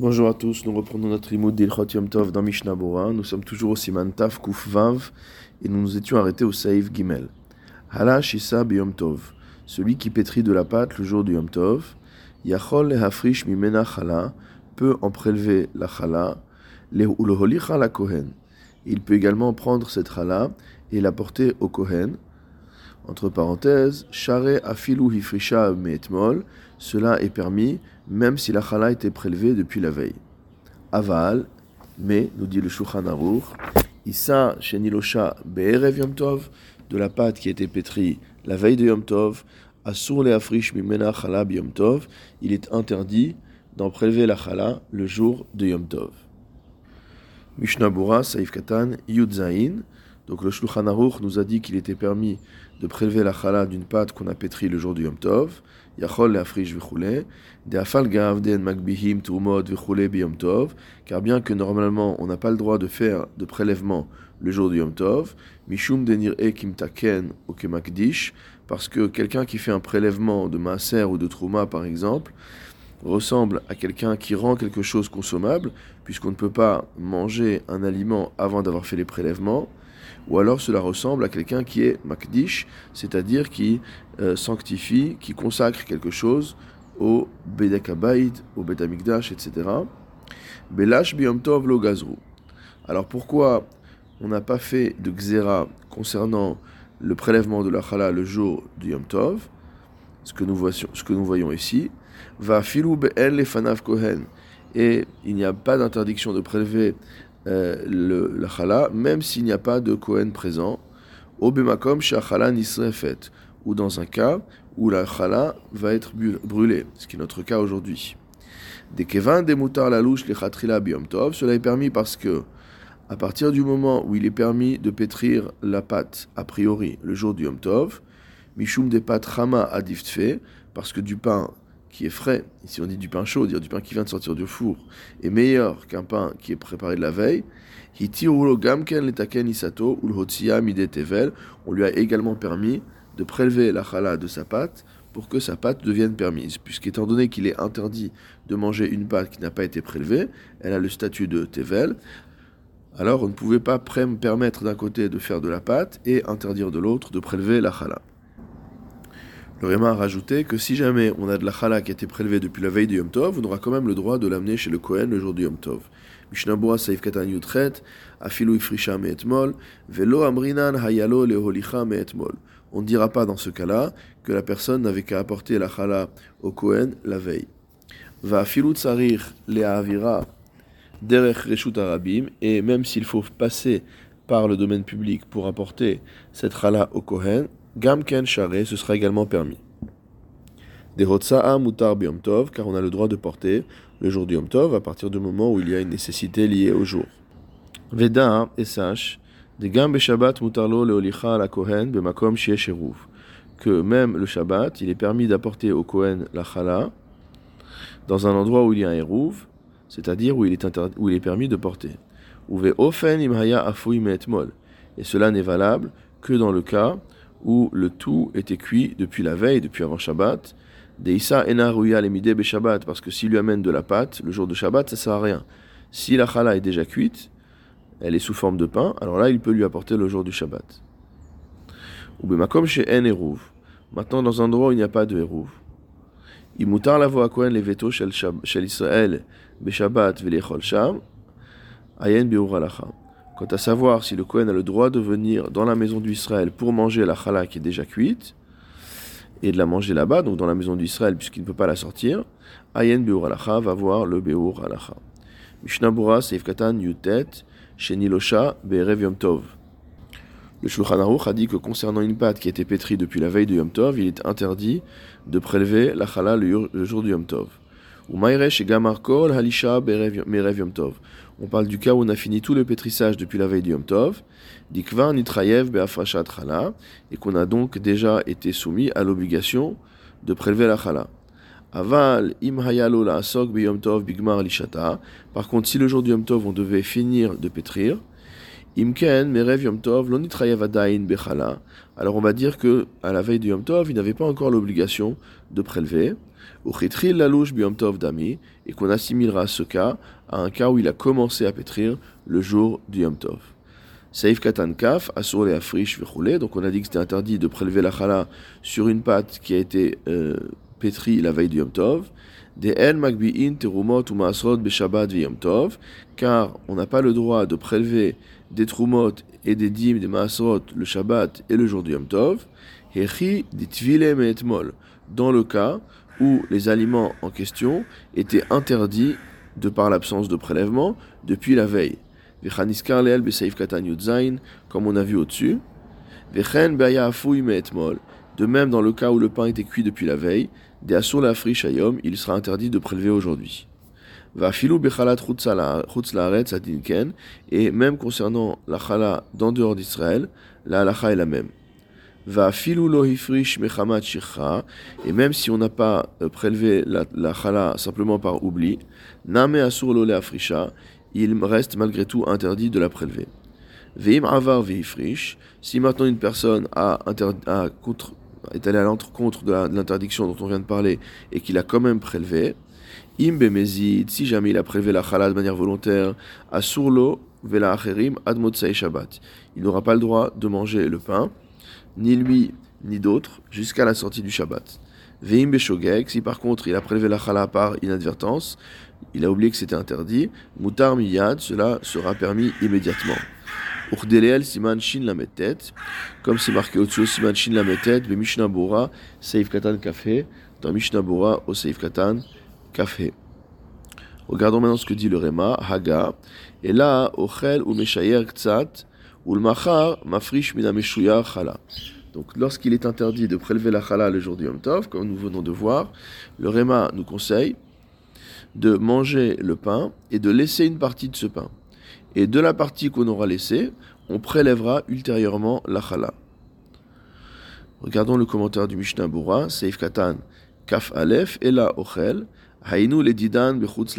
Bonjour à tous, nous reprenons notre limoud d'Ilchot Yom Tov dans Mishnah Bora. Nous sommes toujours au Siman Taf Kuf Vav et nous nous étions arrêtés au Saïf Gimel. Hala Shisa Yom Tov, celui qui pétrit de la pâte le jour du Yom Tov, Yachol le Hafrish Mimena Chala, peut en prélever la Chala, le la Kohen. Il peut également prendre cette Chala et la porter au Kohen. Entre parenthèses, Share Afilu Hifrisha Meetmol, cela est permis même si la chala était prélevée depuis la veille. Aval, mais, nous dit le Shulchan Aruch, Issa Shenilosha Be'erev Yom Tov, de la pâte qui été pétrie la veille de Yom Tov, Asur le Afrish Mimena Chala Yom Tov, il est interdit d'en prélever la chala le jour de Yom Tov. Mishnah Bura, Saif Katan, Yud donc le Shulchan Aruch nous a dit qu'il était permis de prélever la chala d'une pâte qu'on a pétrie le jour du Yom Tov, Car bien que normalement on n'a pas le droit de faire de prélèvement le jour du Yom Tov, mishum denir e kim taken ou kemakdish, parce que quelqu'un qui fait un prélèvement de maaser ou de trouma par exemple, ressemble à quelqu'un qui rend quelque chose consommable, puisqu'on ne peut pas manger un aliment avant d'avoir fait les prélèvements, ou alors cela ressemble à quelqu'un qui est makdish, c'est-à-dire qui euh, sanctifie, qui consacre quelque chose au Bedek au Bet etc. Belash Biyom Tov lo. Alors pourquoi on n'a pas fait de xéra concernant le prélèvement de la chala le jour du Yom Tov? Ce que nous voyons, ici. Va filou be'el le fanav kohen. Et il n'y a pas d'interdiction de prélever euh, le, la chala, même s'il n'y a pas de Kohen présent, au bemakom shachala ou dans un cas où la chala va être brûlée, ce qui est notre cas aujourd'hui. Des kevin des moutards la louche les chatrila biom tov, cela est permis parce que, à partir du moment où il est permis de pétrir la pâte, a priori, le jour du yom tov, mishum des pâtes rama adiftfe, parce que du pain qui est frais, ici on dit du pain chaud, dire du pain qui vient de sortir du four, est meilleur qu'un pain qui est préparé de la veille, on lui a également permis de prélever la chala de sa pâte pour que sa pâte devienne permise, puisqu'étant donné qu'il est interdit de manger une pâte qui n'a pas été prélevée, elle a le statut de tevel, alors on ne pouvait pas permettre d'un côté de faire de la pâte et interdire de l'autre de prélever la chala. Le Réma a rajouté que si jamais on a de la chala qui a été prélevée depuis la veille du Yom Tov, on aura quand même le droit de l'amener chez le Kohen le jour du Yom Tov. On ne dira pas dans ce cas-là que la personne n'avait qu'à apporter la chala au Kohen la veille. Va Derech Arabim, et même s'il faut passer par le domaine public pour apporter cette chala au Kohen, Gamken Share, ce sera également permis. Des Mutar car on a le droit de porter le jour du Yom Tov à partir du moment où il y a une nécessité liée au jour. Veda et sache, des Shabbat Mutarlo Leolicha la Kohen Bemakom que même le Shabbat, il est permis d'apporter au Kohen la Chala dans un endroit où il y a un Eruv, c'est-à-dire où, il est permis de porter. Ofen Imhaya et cela n'est valable que dans le cas où le tout était cuit depuis la veille, depuis avant Shabbat. Deissa ena ruya be Shabbat, parce que s'il lui amène de la pâte le jour de Shabbat, ça sert à rien. Si la chala est déjà cuite, elle est sous forme de pain, alors là il peut lui apporter le jour du Shabbat. Ou chez en eruv. Maintenant dans un endroit où il n'y a pas de eruv. Imutar la voix les veto shel Israël be Shabbat velechol sham. Ayen biur Quant à savoir si le Kohen a le droit de venir dans la maison d'Israël pour manger la challah qui est déjà cuite, et de la manger là-bas, donc dans la maison d'Israël, puisqu'il ne peut pas la sortir, Ayen Beur Alacha va voir le Beur Alacha. Mishnabura Seif Katan Yutet, Shenilosha Be'erev Yom Tov. Le Shulchan Aruch a dit que concernant une pâte qui a été pétrie depuis la veille de Yom Tov, il est interdit de prélever la challah le jour du Yom Tov. On parle du cas où on a fini tout le pétrissage depuis la veille du Yom Tov, et qu'on a donc déjà été soumis à l'obligation de prélever la chala. Aval im la bigmar lishata. Par contre, si le jour du Yom Tov on devait finir de pétrir, Alors on va dire que à la veille du Yom Tov, il n'avait pas encore l'obligation de prélever. Lalouche Yom Tov Dami, et qu'on assimilera ce cas à un cas où il a commencé à pétrir le jour du Yom Tov. Saif Katan Kaf, Asur Afrish Donc on a dit que c'était interdit de prélever la chala sur une pâte qui a été euh, pétrie la veille du Yom Tov. Car on n'a pas le droit de prélever des Trumot et des Dim, des Maasrot le Shabbat et le jour du Yom Tov. Hechi Ditvile Me'etmol. Dans le cas où les aliments en question étaient interdits de par l'absence de prélèvement depuis la veille. Comme on a vu au-dessus. De même, dans le cas où le pain était cuit depuis la veille, il sera interdit de prélever aujourd'hui. Et même concernant la chala d'en dehors d'Israël, la halacha est la même. Va et même si on n'a pas euh, prélevé la, la chala simplement par oubli, name asur lo afrisha, il reste malgré tout interdit de la prélever. Veim avar veifrish, si maintenant une personne a, a contre, est allée à l'encontre de l'interdiction dont on vient de parler et qu'il a quand même prélevé, im bemezid, si jamais il a prélevé la chala de manière volontaire, asurlo vela acherim ad shabbat, il n'aura pas le droit de manger le pain ni lui ni d'autres, jusqu'à la sortie du Shabbat. Veim beshogeg, si par contre il a prélevé la chala par inadvertance, il a oublié que c'était interdit, mutar miyad, cela sera permis immédiatement. Urdeleel siman shin la tête, comme c'est marqué au-dessus, siman shin la tête, be Mishnah Bora, Seif Katan Kafé, dans Mishnah Bora, au Seif Katan Kafé. Regardons maintenant ce que dit le Rema, Haga, et là, Ochel ou Meshayer Ktsat, ou le machar mafrish mina chala. Donc lorsqu'il est interdit de prélever la chala le jour du Yom Tov, comme nous venons de voir, le Réma nous conseille de manger le pain et de laisser une partie de ce pain. Et de la partie qu'on aura laissée, on prélèvera ultérieurement la chala. Regardons le commentaire du Mishnah Bura, Seif Katan, Kaf Aleph, Ela Ochel, Hainu le Didan Bechutz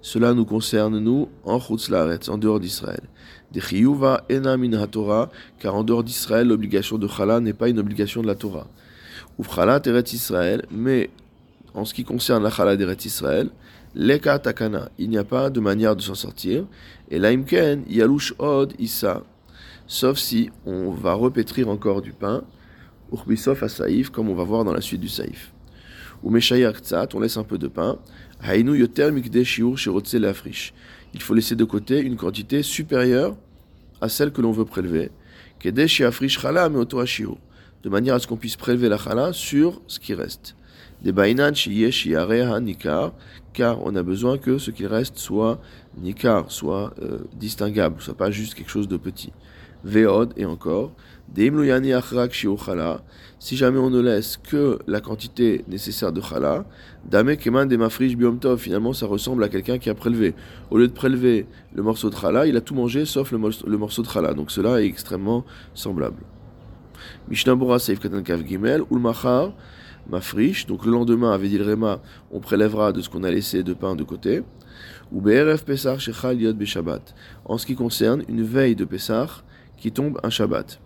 Cela nous concerne, nous, en Chutz en dehors d'Israël des chiyuva ena min Torah, car en dehors d'Israël, l'obligation de chala n'est pas une obligation de la Torah. Ou chala teret Israël, mais en ce qui concerne la chala d'Eret Israël, leka takana, il n'y a pas de manière de s'en sortir. Et laimken yalush od issa, sauf si on va repétrir encore du pain, urbisof à saïf, comme on va voir dans la suite du saïf. Ou meshayar on laisse un peu de pain. Hainu yoter mikde shiur shirotze lafrish il faut laisser de côté une quantité supérieure à celle que l'on veut prélever, de manière à ce qu'on puisse prélever la chala sur ce qui reste. Des nikar, car on a besoin que ce qui reste soit nikar, soit euh, distinguable, soit pas juste quelque chose de petit. Veod et encore, si jamais on ne laisse que la quantité nécessaire de chala, dame keman de mafrish biomtov, finalement ça ressemble à quelqu'un qui a prélevé. Au lieu de prélever le morceau de chala, il a tout mangé sauf le, morceau de chala. Donc cela est extrêmement semblable. Mishnah Bora Seif Katan Kav Gimel, Ulmachar, Mafrish, donc le lendemain, avait dit le Réma, on prélèvera de ce qu'on a laissé de pain de côté. Ou BRF Pesach Shechal Yod Beshabbat. En ce qui concerne une veille de Pesach qui tombe un Shabbat.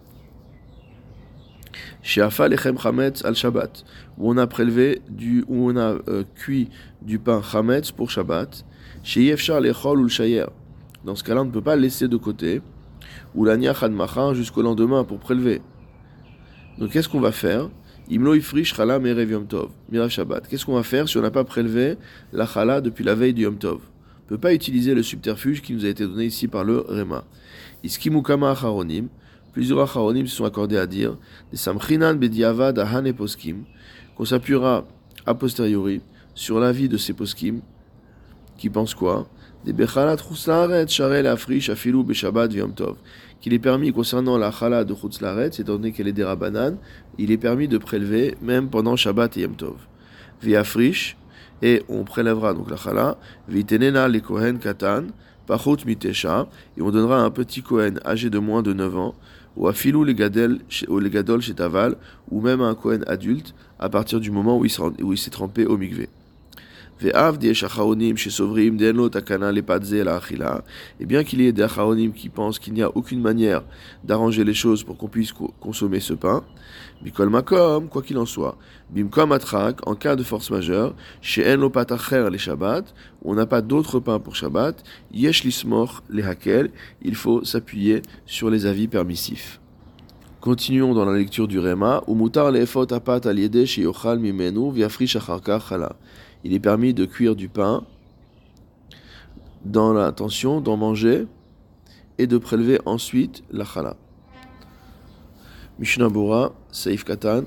Sheafa lechem chametz al Shabbat, où on a prélevé du, où on a euh, cuit du pain chametz pour Shabbat. Sheyefshar lechol ou shayer. Dans ce cas-là, on ne peut pas le laisser de côté. Ou l'ania machin jusqu'au lendemain pour prélever. Donc qu'est-ce qu'on va faire? Imlo ifrish chala merev yom tov, mirav Shabbat. Qu'est-ce qu'on va faire si on n'a pas prélevé la chala depuis la veille du yom tov? On peut pas utiliser le subterfuge qui nous a été donné ici par le Rema. Iskimukama acharonim. Plusieurs acharonim se sont accordés à dire des samchinan bediavad ahane poskim, qu'on s'appuiera a posteriori sur l'avis de ces poskim, qui pensent quoi? Des bechalat chuslaret sharel afrish afilu beshabbat viom tov, qu'il est permis concernant la chala de chuslaret, étant donné qu'elle est des rabanan, il est permis de prélever même pendant Shabbat et Yom Tov. Viafrish, et on prélèvera donc la chala, vitenena le kohen katan, pachut mitesha, et on donnera un petit kohen âgé de moins de 9 ans, ou à filou les gadol chez Taval, ou même un Kohen adulte, à partir du moment où il s'est trempé au Et bien qu'il y ait des acharonim qui pensent qu'il n'y a aucune manière d'arranger les choses pour qu'on puisse consommer ce pain, Bikol quoi qu'il en soit, Bimkom Atrak, en cas de force majeure, chez En les Shabbat, on n'a pas d'autre pain pour Shabbat, Yesh Lismor les il faut s'appuyer sur les avis permissifs. Continuons dans la lecture du Réma. Il est permis de cuire du pain dans l'intention d'en manger et de prélever ensuite la chala. Mishnah Bora, Saif Katan,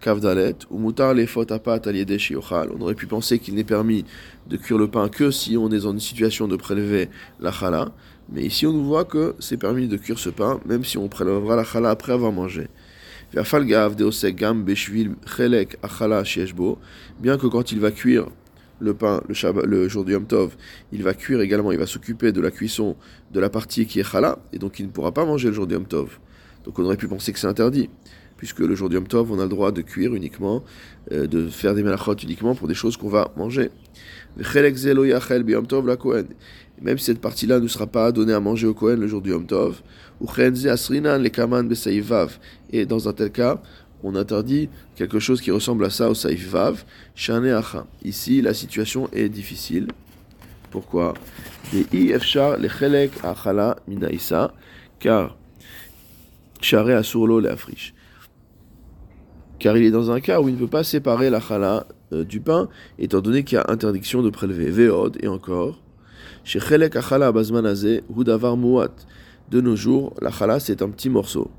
Kavdalet, ou Mutar apat On aurait pu penser qu'il n'est permis de cuire le pain que si on est dans une situation de prélever la chala. Mais ici, on nous voit que c'est permis de cuire ce pain, même si on prélèvera la chala après avoir mangé. Bien que quand il va cuire le pain le, jour du Yom Tov, il va cuire également, il va s'occuper de la cuisson de la partie qui est chala, et donc il ne pourra pas manger le jour du Yom Tov. Donc on aurait pu penser que c'est interdit, puisque le jour du Yom Tov, on a le droit de cuire uniquement, euh, de faire des melachot uniquement pour des choses qu'on va manger. Même si cette partie-là ne sera pas donnée à manger au Kohen le jour du Yom Tov, et dans un tel cas, on interdit quelque chose qui ressemble à ça au Saïf Vav, Ici, la situation est difficile. Pourquoi? Car car il est dans un cas où il ne peut pas séparer la chala euh, du pain, étant donné qu'il y a interdiction de prélever. Veod, et encore, chez Chelek Achala Hudavar Muat. De nos jours, la chala c'est un petit morceau.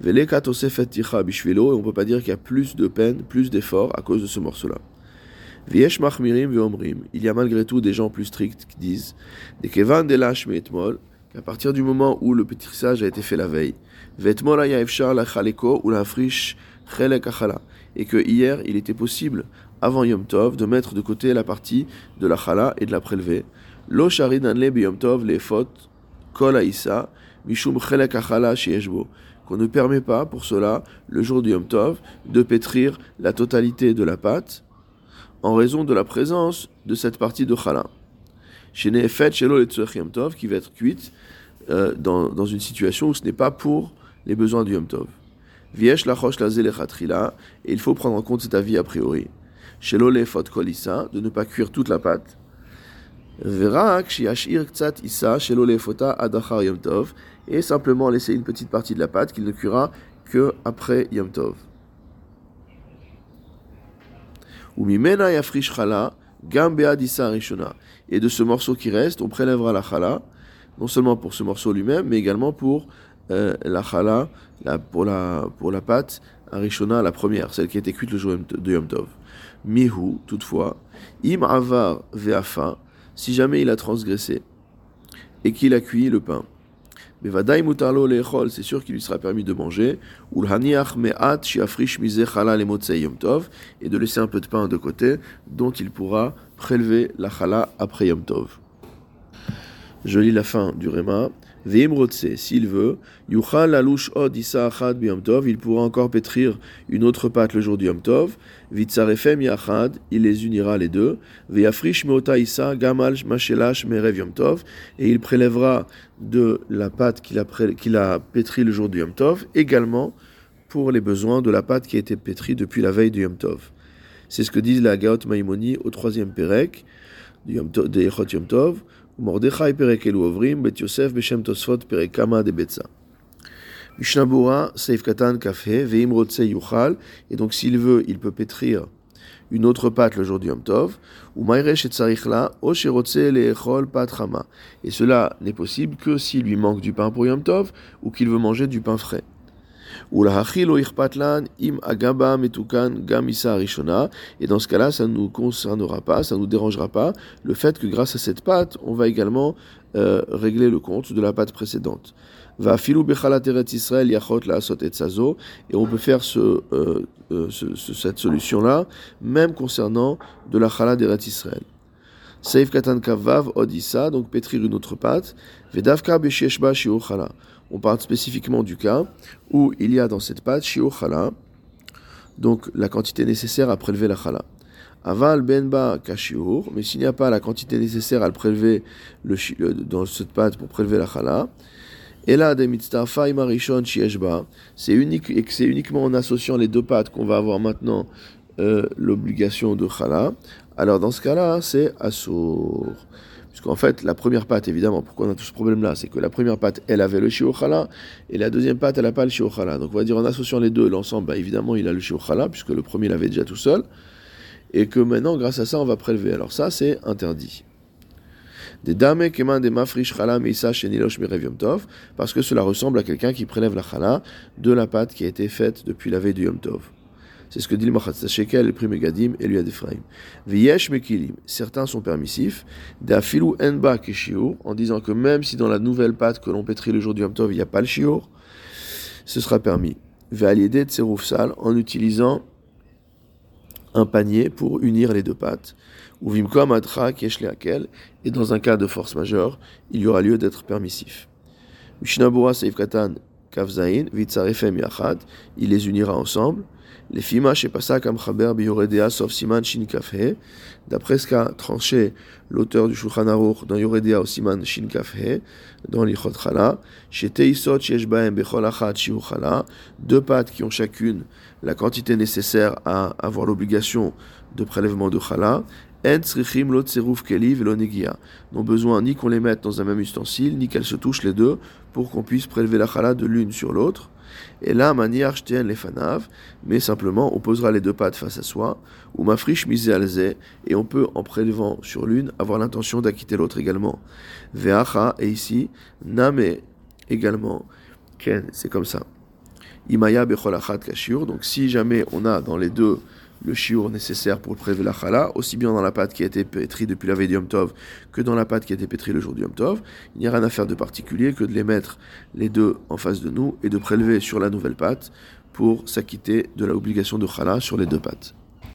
Veleka Tosefet Ticha Bishvilo, et on ne peut pas dire qu'il y a plus de peine, plus d'effort à cause de ce morceau-là. Viesh Machmirim Veomrim, il y a malgré tout des gens plus stricts qui disent Des Kevan Delash Meetmol, qu'à partir du moment où le pétrissage a été fait la veille, Vetmol Efshar la Chaleko ou la Frish Chelek et que hier il était possible, avant Yom Tov, de mettre de côté la partie de la chala et de la prélever. Lo Yom Tov le fot kol mishum chelek achala qu'on ne permet pas pour cela, le jour du Yom Tov, de pétrir la totalité de la pâte en raison de la présence de cette partie de chala. fait shelo Yom Tov qui va être cuite euh, dans, une situation où ce n'est pas pour les besoins du Yom Tov. Viesh la la et il faut prendre en compte cet avis a priori. Shelo le fot kolisa, de ne pas cuire toute la pâte et simplement laisser une petite partie de la pâte qu'il ne cuira que après Yom Tov. Et de ce morceau qui reste, on prélèvera la chala, non seulement pour ce morceau lui-même, mais également pour euh, la chala, pour, la, pâte arishona, la première, celle qui a été cuite le jour de Yom Tov. Mihu, toutefois, im avar ve'afa, si jamais il a transgressé et qu'il a cuit le pain. Mais vadaï mutarlo lechol, c'est sûr qu'il lui sera permis de manger. Ou me'at shiafrish le yom tov, et de laisser un peu de pain de côté, dont il pourra prélever la chala après yom tov. Je lis la fin du Réma. S'il veut, Yuchal Alush Od Achad Tov, il pourra encore pétrir une autre pâte le jour du Yom Tov. Vitzarefem Yachad, il les unira les deux. Ve'afrish Meota Isa Gamal Mashelash Merev Yom Tov, et il prélèvera de la pâte qu'il a, pétrie le jour du Yom Tov, également pour les besoins de la pâte qui a été pétrie depuis la veille du Yom Tov. C'est ce que disent la Gaot Maimoni au troisième Tov, de Yom Tov ומרדכי פרק אלו עוברים, בית יוסף בשם תוספות פרק כמה דבצע. Mishnah Bora, Seif Katan Kafé, Veim Rotse Yuchal, et donc s'il veut, il peut pétrir une autre pâte le jour du Yom Tov, ou Mairesh et Tsarichla, O Sherotse Leechol Pat Rama. Et cela n'est possible que s'il lui manque du pain pour Yom Tov, ou qu'il veut manger du pain frais Et dans ce cas-là, ça ne nous concernera pas, ça ne nous dérangera pas le fait que grâce à cette pâte, on va également euh, régler le compte de la pâte précédente. Va filou Israël yachot la et. Et on peut faire euh, euh, ce, cette solution-là, même concernant de la chala d'Eret Israël. Seif katan kavav odissa, donc pétrir une autre pâte. Vedavka beshieshba shiur chala on parle spécifiquement du cas où il y a dans cette pâte shiur chala, donc la quantité nécessaire à prélever la chala. Aval benba kashiur, mais s'il n'y a pas la quantité nécessaire à le prélever le, dans cette pâte pour prélever la chala, et là, c'est unique c'est uniquement en associant les deux pâtes qu'on va avoir maintenant euh, l'obligation de chala. Alors dans ce cas-là, c'est assour. Puisqu'en fait, la première pâte, évidemment, pourquoi on a tout ce problème-là? C'est que la première pâte, elle avait le shiochala, et la deuxième pâte, elle n'a pas le shiochala. Donc on va dire en associant les deux, l'ensemble, bah, évidemment, il a le shiochala, puisque le premier l'avait déjà tout seul, et que maintenant, grâce à ça, on va prélever. Alors ça, c'est interdit. Des dames keman des mafrish chala meisa shenilosh tov, parce que cela ressemble à quelqu'un qui prélève la chala de la pâte qui a été faite depuis la veille du yom tov. C'est ce que dit le Machatza Shekel, le Gadim et lui d'Ephraim. V'yesh mekilim, certains sont permissifs, d'afilu enba keshiur, en disant que même si dans la nouvelle pâte que l'on pétrit le jour du Yom Tov, il n'y a pas le shiur, ce sera permis. Ve'aliede tserouf sal, en utilisant un panier pour unir les deux pâtes. Ou vimkom atra leakel, et dans un cas de force majeure, il y aura lieu d'être permissif. Mishnabura seif katan kavzain, vitzarefem yachad, il les unira ensemble. Les Fima chez Pasak Amchaber Biyoredea sauf Siman Shin Kafhe, d'après ce qu'a tranché l'auteur du Shulchan Aruch dans Yoredea Siman Shin Kafhe, dans l'Ichot Chala, chez Teisot Shesh Baem Bechol Achat Shiu Chala, deux pattes qui ont chacune la quantité nécessaire à avoir l'obligation de prélèvement de Chala, n'ont besoin ni qu'on les mette dans un même ustensile, ni qu'elles se touchent les deux pour qu'on puisse prélever la chala de l'une sur l'autre. Et là, maniar les fanav, mais simplement on posera les deux pattes face à soi, ou ma friche mise alze, et on peut en prélevant sur l'une avoir l'intention d'acquitter l'autre également. Veacha, et ici, name également, ken, c'est comme ça. Imaya becholachat kashur, donc si jamais on a dans les deux le chiour nécessaire pour prélever la chala, aussi bien dans la pâte qui a été pétrie depuis la veille du Yom Tov que dans la pâte qui a été pétrie le jour du Yom Tov. Il n'y a rien à faire de particulier que de les mettre les deux en face de nous et de prélever sur la nouvelle pâte pour s'acquitter de l'obligation de chala sur les deux pâtes.